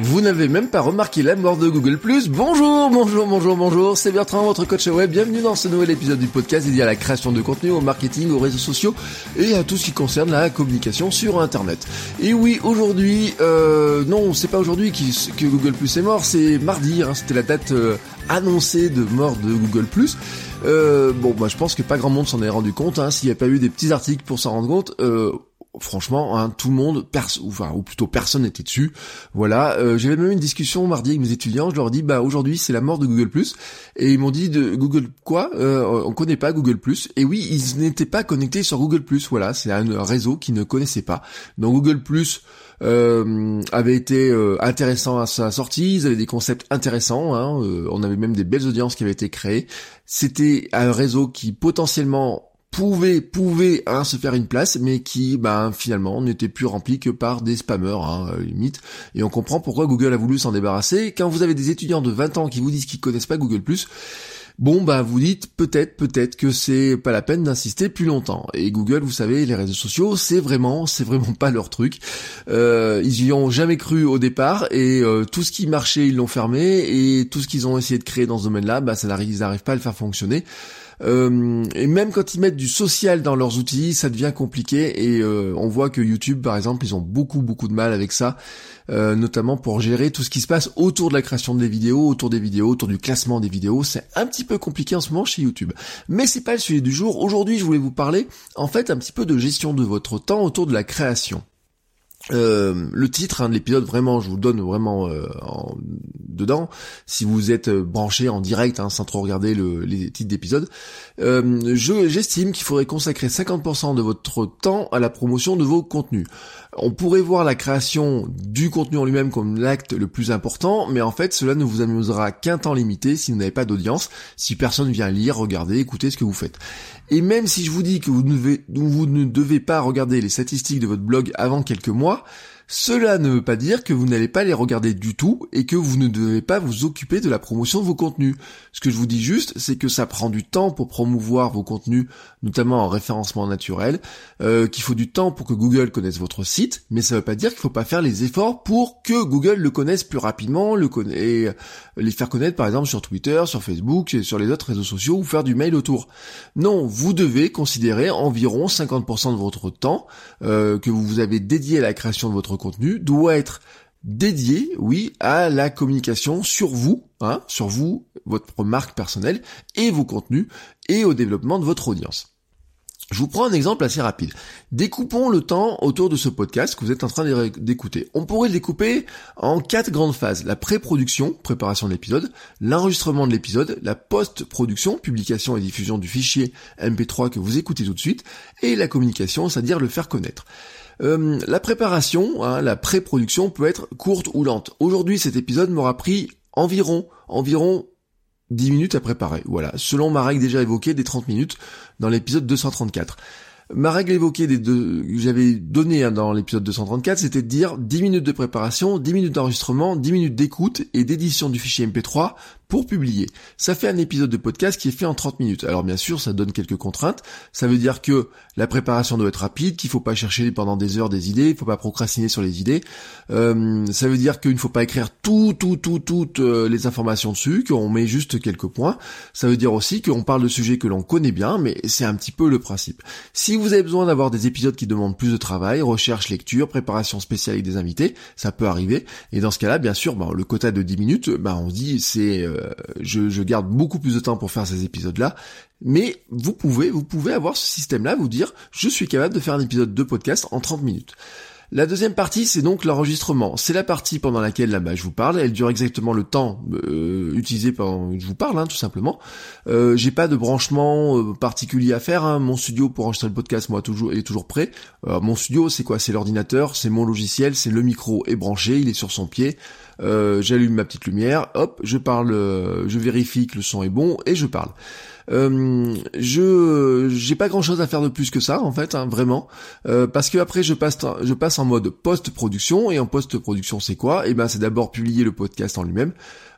Vous n'avez même pas remarqué la mort de Google+. Bonjour, bonjour, bonjour, bonjour, c'est Bertrand, votre coach web. Bienvenue dans ce nouvel épisode du podcast dédié à la création de contenu, au marketing, aux réseaux sociaux et à tout ce qui concerne la communication sur Internet. Et oui, aujourd'hui, euh, non, c'est pas aujourd'hui que Google+, est mort, c'est mardi, hein, c'était la date euh, annoncée de mort de Google+. Euh, bon, bah, je pense que pas grand monde s'en est rendu compte, hein, s'il n'y a pas eu des petits articles pour s'en rendre compte. Euh, franchement, hein, tout le monde, ou, plutôt personne n'était dessus. Voilà, euh, j'avais même une discussion mardi avec mes étudiants. Je leur dis, bah aujourd'hui c'est la mort de Google et ils m'ont dit de Google quoi euh, On connaît pas Google Et oui, ils n'étaient pas connectés sur Google Voilà, c'est un réseau qu'ils ne connaissaient pas. Donc Google euh, avait été euh, intéressant à sa sortie, ils avaient des concepts intéressants, hein, euh, on avait même des belles audiences qui avaient été créées. C'était un réseau qui potentiellement pouvait pouvait hein, se faire une place mais qui ben finalement n'était plus rempli que par des spammers hein, euh, limite et on comprend pourquoi Google a voulu s'en débarrasser quand vous avez des étudiants de 20 ans qui vous disent qu'ils connaissent pas Google Bon bah vous dites peut-être peut-être que c'est pas la peine d'insister plus longtemps. Et Google, vous savez, les réseaux sociaux, c'est vraiment c'est vraiment pas leur truc. Euh, ils y ont jamais cru au départ et euh, tout ce qui marchait ils l'ont fermé et tout ce qu'ils ont essayé de créer dans ce domaine-là, bah ça n'arrive ils n'arrivent pas à le faire fonctionner. Euh, et même quand ils mettent du social dans leurs outils, ça devient compliqué. Et euh, on voit que YouTube, par exemple, ils ont beaucoup beaucoup de mal avec ça, euh, notamment pour gérer tout ce qui se passe autour de la création des vidéos, autour des vidéos, autour du classement des vidéos. C'est un petit peu compliqué en ce moment chez YouTube. Mais c'est pas le sujet du jour. Aujourd'hui, je voulais vous parler en fait un petit peu de gestion de votre temps autour de la création. Euh, le titre hein, de l'épisode vraiment je vous donne vraiment euh, en, dedans. Si vous êtes euh, branché en direct hein, sans trop regarder le, les titres d'épisode j'estime qu'il faudrait consacrer 50% de votre temps à la promotion de vos contenus on pourrait voir la création du contenu en lui-même comme l'acte le plus important, mais en fait cela ne vous amusera qu'un temps limité si vous n'avez pas d'audience, si personne vient lire, regarder, écouter ce que vous faites. Et même si je vous dis que vous ne, vous ne devez pas regarder les statistiques de votre blog avant quelques mois, cela ne veut pas dire que vous n'allez pas les regarder du tout et que vous ne devez pas vous occuper de la promotion de vos contenus. Ce que je vous dis juste, c'est que ça prend du temps pour promouvoir vos contenus, notamment en référencement naturel, euh, qu'il faut du temps pour que Google connaisse votre site, mais ça ne veut pas dire qu'il ne faut pas faire les efforts pour que Google le connaisse plus rapidement, le et les faire connaître par exemple sur Twitter, sur Facebook, sur les autres réseaux sociaux ou faire du mail autour. Non, vous devez considérer environ 50% de votre temps euh, que vous avez dédié à la création de votre contenu doit être dédié, oui, à la communication sur vous, hein, sur vous, votre marque personnelle et vos contenus et au développement de votre audience. Je vous prends un exemple assez rapide. Découpons le temps autour de ce podcast que vous êtes en train d'écouter. On pourrait le découper en quatre grandes phases. La pré-production, préparation de l'épisode, l'enregistrement de l'épisode, la post-production, publication et diffusion du fichier MP3 que vous écoutez tout de suite, et la communication, c'est-à-dire le faire connaître. Euh, la préparation, hein, la pré-production peut être courte ou lente. Aujourd'hui, cet épisode m'aura pris environ, environ 10 minutes à préparer. Voilà, selon ma règle déjà évoquée des 30 minutes dans l'épisode 234. Ma règle évoquée des deux, que j'avais donnée hein, dans l'épisode 234, c'était de dire 10 minutes de préparation, 10 minutes d'enregistrement, 10 minutes d'écoute et d'édition du fichier MP3 pour publier. Ça fait un épisode de podcast qui est fait en 30 minutes. Alors bien sûr, ça donne quelques contraintes. Ça veut dire que la préparation doit être rapide, qu'il faut pas chercher pendant des heures des idées, il faut pas procrastiner sur les idées. Euh, ça veut dire qu'il ne faut pas écrire tout, tout, tout, toutes euh, les informations dessus, qu'on met juste quelques points. Ça veut dire aussi qu'on parle de sujets que l'on connaît bien, mais c'est un petit peu le principe. Si vous avez besoin d'avoir des épisodes qui demandent plus de travail, recherche, lecture, préparation spéciale avec des invités, ça peut arriver. Et dans ce cas-là, bien sûr, le quota de 10 minutes, ben, on dit c'est euh, euh, je, garde beaucoup plus de temps pour faire ces épisodes-là. Mais vous pouvez, vous pouvez avoir ce système-là, vous dire, je suis capable de faire un épisode de podcast en 30 minutes. La deuxième partie, c'est donc l'enregistrement. C'est la partie pendant laquelle là, bas je vous parle. Elle dure exactement le temps euh, utilisé pendant que je vous parle, hein, tout simplement. Euh, J'ai pas de branchement euh, particulier à faire. Hein. Mon studio pour enregistrer le podcast, moi, toujours est toujours prêt. Mon studio, c'est quoi? C'est l'ordinateur, c'est mon logiciel, c'est le micro est branché, il est sur son pied. Euh, j'allume ma petite lumière, hop, je parle, je vérifie que le son est bon et je parle. Euh, je j'ai pas grand chose à faire de plus que ça en fait, hein, vraiment, euh, parce que après je passe je passe en mode post-production et en post-production c'est quoi? Eh ben c'est d'abord publier le podcast en lui-même.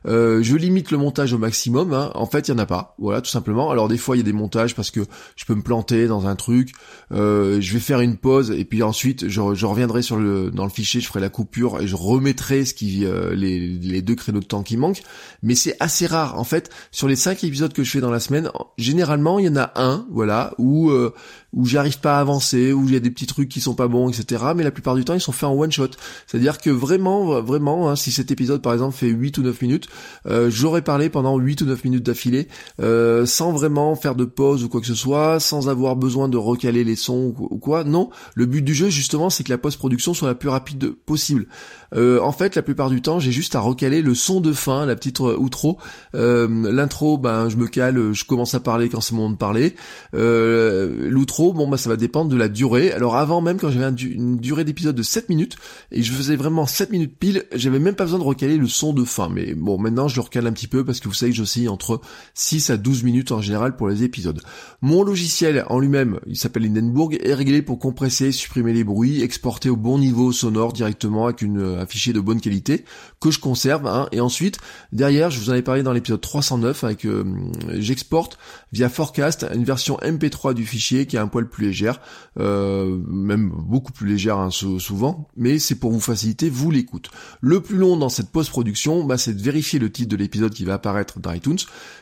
Euh, je limite le montage au maximum. Hein. En fait, il y en a pas. Voilà, tout simplement. Alors des fois, il y a des montages parce que je peux me planter dans un truc. Euh, je vais faire une pause et puis ensuite, je, reviendrai sur le dans le fichier, je ferai la coupure et je remettrai ce qui euh, les, les deux créneaux de temps qui manquent. Mais c'est assez rare. En fait, sur les cinq épisodes que je fais dans la semaine, généralement, il y en a un, voilà, où euh, où j'arrive pas à avancer, où il y a des petits trucs qui sont pas bons, etc. Mais la plupart du temps, ils sont faits en one shot. C'est-à-dire que vraiment, vraiment, hein, si cet épisode par exemple fait 8 ou 9 minutes, euh, j'aurais parlé pendant 8 ou 9 minutes d'affilée, euh, sans vraiment faire de pause ou quoi que ce soit, sans avoir besoin de recaler les sons ou quoi. Non, le but du jeu justement, c'est que la post-production soit la plus rapide possible. Euh, en fait, la plupart du temps, j'ai juste à recaler le son de fin, la petite outro. L'intro, ben, je me cale, je commence à parler quand c'est mon moment de parler. L'outro bon bah ça va dépendre de la durée. Alors avant même quand j'avais une durée d'épisode de 7 minutes et je faisais vraiment 7 minutes pile, j'avais même pas besoin de recaler le son de fin. Mais bon maintenant je le recale un petit peu parce que vous savez que j'oscille entre 6 à 12 minutes en général pour les épisodes. Mon logiciel en lui-même, il s'appelle Hindenburg, est réglé pour compresser, supprimer les bruits, exporter au bon niveau sonore directement avec une, un fichier de bonne qualité que je conserve. Hein. et ensuite derrière, je vous en ai parlé dans l'épisode 309 avec euh, j'exporte via Forecast une version MP3 du fichier qui a un poil plus légère, euh, même beaucoup plus légère hein, souvent, mais c'est pour vous faciliter vous l'écoute. Le plus long dans cette post-production, bah, c'est de vérifier le titre de l'épisode qui va apparaître dans iTunes,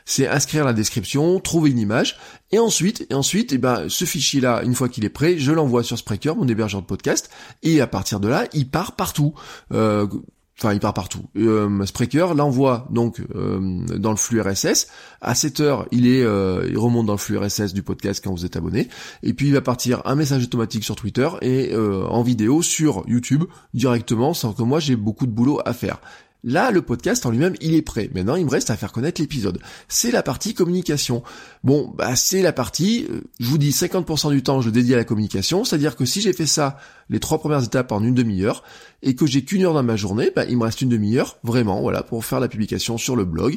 c'est inscrire la description, trouver une image, et ensuite, et ensuite, et eh ben, ce fichier-là, une fois qu'il est prêt, je l'envoie sur Spreaker, mon hébergeur de podcast, et à partir de là, il part partout. Euh, Enfin, il part partout. Euh, Spreaker l'envoie donc euh, dans le flux RSS. À 7 heures, il est, euh, il remonte dans le flux RSS du podcast quand vous êtes abonné. Et puis il va partir un message automatique sur Twitter et euh, en vidéo sur YouTube directement, sans que moi j'ai beaucoup de boulot à faire. Là, le podcast en lui-même, il est prêt. Maintenant, il me reste à faire connaître l'épisode. C'est la partie communication. Bon, bah c'est la partie, euh, je vous dis 50% du temps je dédie à la communication, c'est-à-dire que si j'ai fait ça les trois premières étapes en une demi-heure, et que j'ai qu'une heure dans ma journée, bah, il me reste une demi-heure, vraiment, voilà, pour faire la publication sur le blog,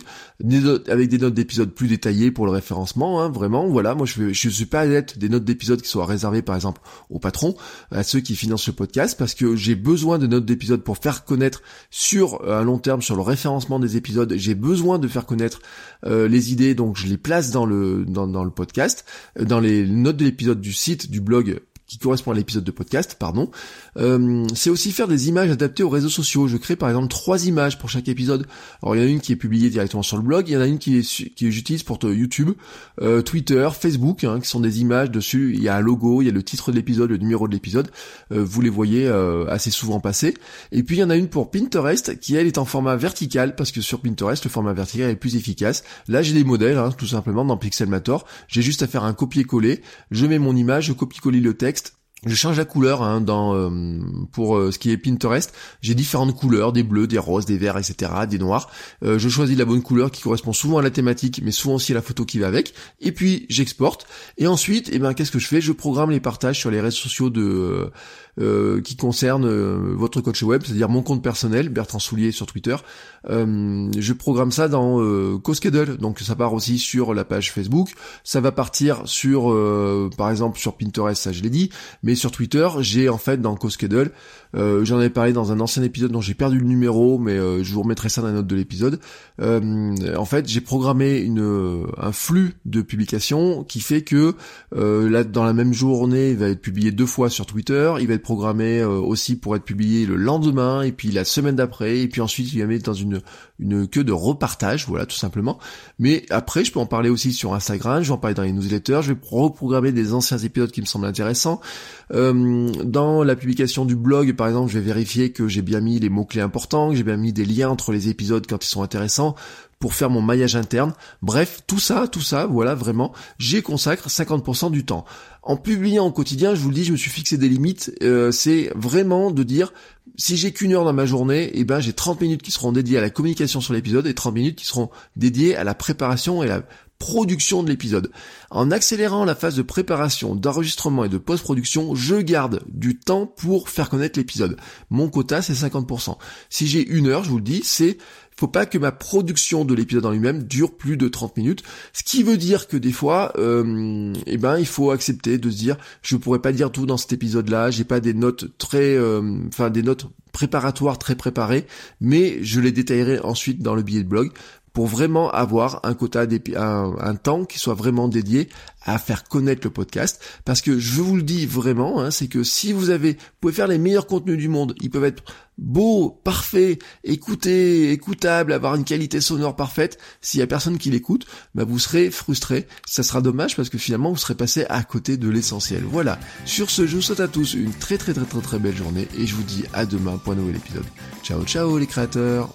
avec des notes d'épisodes plus détaillées pour le référencement, hein, vraiment, voilà, moi je, je suis pas adepte des notes d'épisodes qui soient réservées par exemple aux patrons, à ceux qui financent le podcast, parce que j'ai besoin de notes d'épisodes pour faire connaître sur euh, un long terme, sur le référencement des épisodes, j'ai besoin de faire connaître euh, les idées, donc je les place dans le, dans, dans le podcast, dans les notes de l'épisode du site, du blog qui correspond à l'épisode de podcast, pardon. Euh, c'est aussi faire des images adaptées aux réseaux sociaux. Je crée par exemple trois images pour chaque épisode. Alors il y en a une qui est publiée directement sur le blog, il y en a une qui est qui j'utilise pour YouTube, euh, Twitter, Facebook, hein, qui sont des images dessus. Il y a un logo, il y a le titre de l'épisode, le numéro de l'épisode. Euh, vous les voyez assez souvent passer. Et puis il y en a une pour Pinterest qui elle est en format vertical parce que sur Pinterest le format vertical est plus efficace. Là j'ai des modèles hein, tout simplement dans Pixelmator. J'ai juste à faire un copier-coller. Je mets mon image, je copie-coller le texte je change la couleur hein, dans euh, pour euh, ce qui est Pinterest. J'ai différentes couleurs, des bleus, des roses, des verts, etc., des noirs. Euh, je choisis la bonne couleur qui correspond souvent à la thématique, mais souvent aussi à la photo qui va avec. Et puis j'exporte. Et ensuite, eh ben qu'est-ce que je fais? Je programme les partages sur les réseaux sociaux de euh, qui concerne euh, votre coach web, c'est-à-dire mon compte personnel, Bertrand Soulier sur Twitter. Euh, je programme ça dans CoSchedule, donc ça part aussi sur la page Facebook. Ça va partir sur, par exemple, sur Pinterest, ça je l'ai dit, mais sur Twitter, j'ai en fait dans CoSchedule, j'en avais parlé dans un ancien épisode dont j'ai perdu le numéro, mais je vous remettrai ça dans la note de l'épisode. en fait, j'ai programmé une, un flux de publication qui fait que là, dans la même journée, il va être publié deux fois sur Twitter, il va être programmé euh, aussi pour être publié le lendemain et puis la semaine d'après et puis ensuite il va mettre dans une une queue de repartage, voilà tout simplement. Mais après je peux en parler aussi sur Instagram, je vais en parler dans les newsletters, je vais reprogrammer des anciens épisodes qui me semblent intéressants. Euh, dans la publication du blog par exemple, je vais vérifier que j'ai bien mis les mots clés importants, que j'ai bien mis des liens entre les épisodes quand ils sont intéressants pour faire mon maillage interne. Bref, tout ça, tout ça, voilà, vraiment, j'y consacre 50% du temps. En publiant au quotidien, je vous le dis, je me suis fixé des limites. Euh, c'est vraiment de dire, si j'ai qu'une heure dans ma journée, eh ben j'ai 30 minutes qui seront dédiées à la communication sur l'épisode et 30 minutes qui seront dédiées à la préparation et la production de l'épisode. En accélérant la phase de préparation, d'enregistrement et de post-production, je garde du temps pour faire connaître l'épisode. Mon quota, c'est 50%. Si j'ai une heure, je vous le dis, c'est faut pas que ma production de l'épisode en lui-même dure plus de 30 minutes. Ce qui veut dire que des fois, euh, eh ben, il faut accepter de se dire, je pourrais pas dire tout dans cet épisode-là, j'ai pas des notes très, euh, enfin des notes préparatoires très préparées, mais je les détaillerai ensuite dans le billet de blog pour vraiment avoir un quota, un, temps qui soit vraiment dédié à faire connaître le podcast. Parce que je vous le dis vraiment, hein, c'est que si vous avez, vous pouvez faire les meilleurs contenus du monde, ils peuvent être beaux, parfaits, écoutés, écoutables, avoir une qualité sonore parfaite. S'il y a personne qui l'écoute, bah vous serez frustré. Ça sera dommage parce que finalement vous serez passé à côté de l'essentiel. Voilà. Sur ce, je vous souhaite à tous une très très très très très belle journée et je vous dis à demain pour un nouvel épisode. Ciao ciao les créateurs.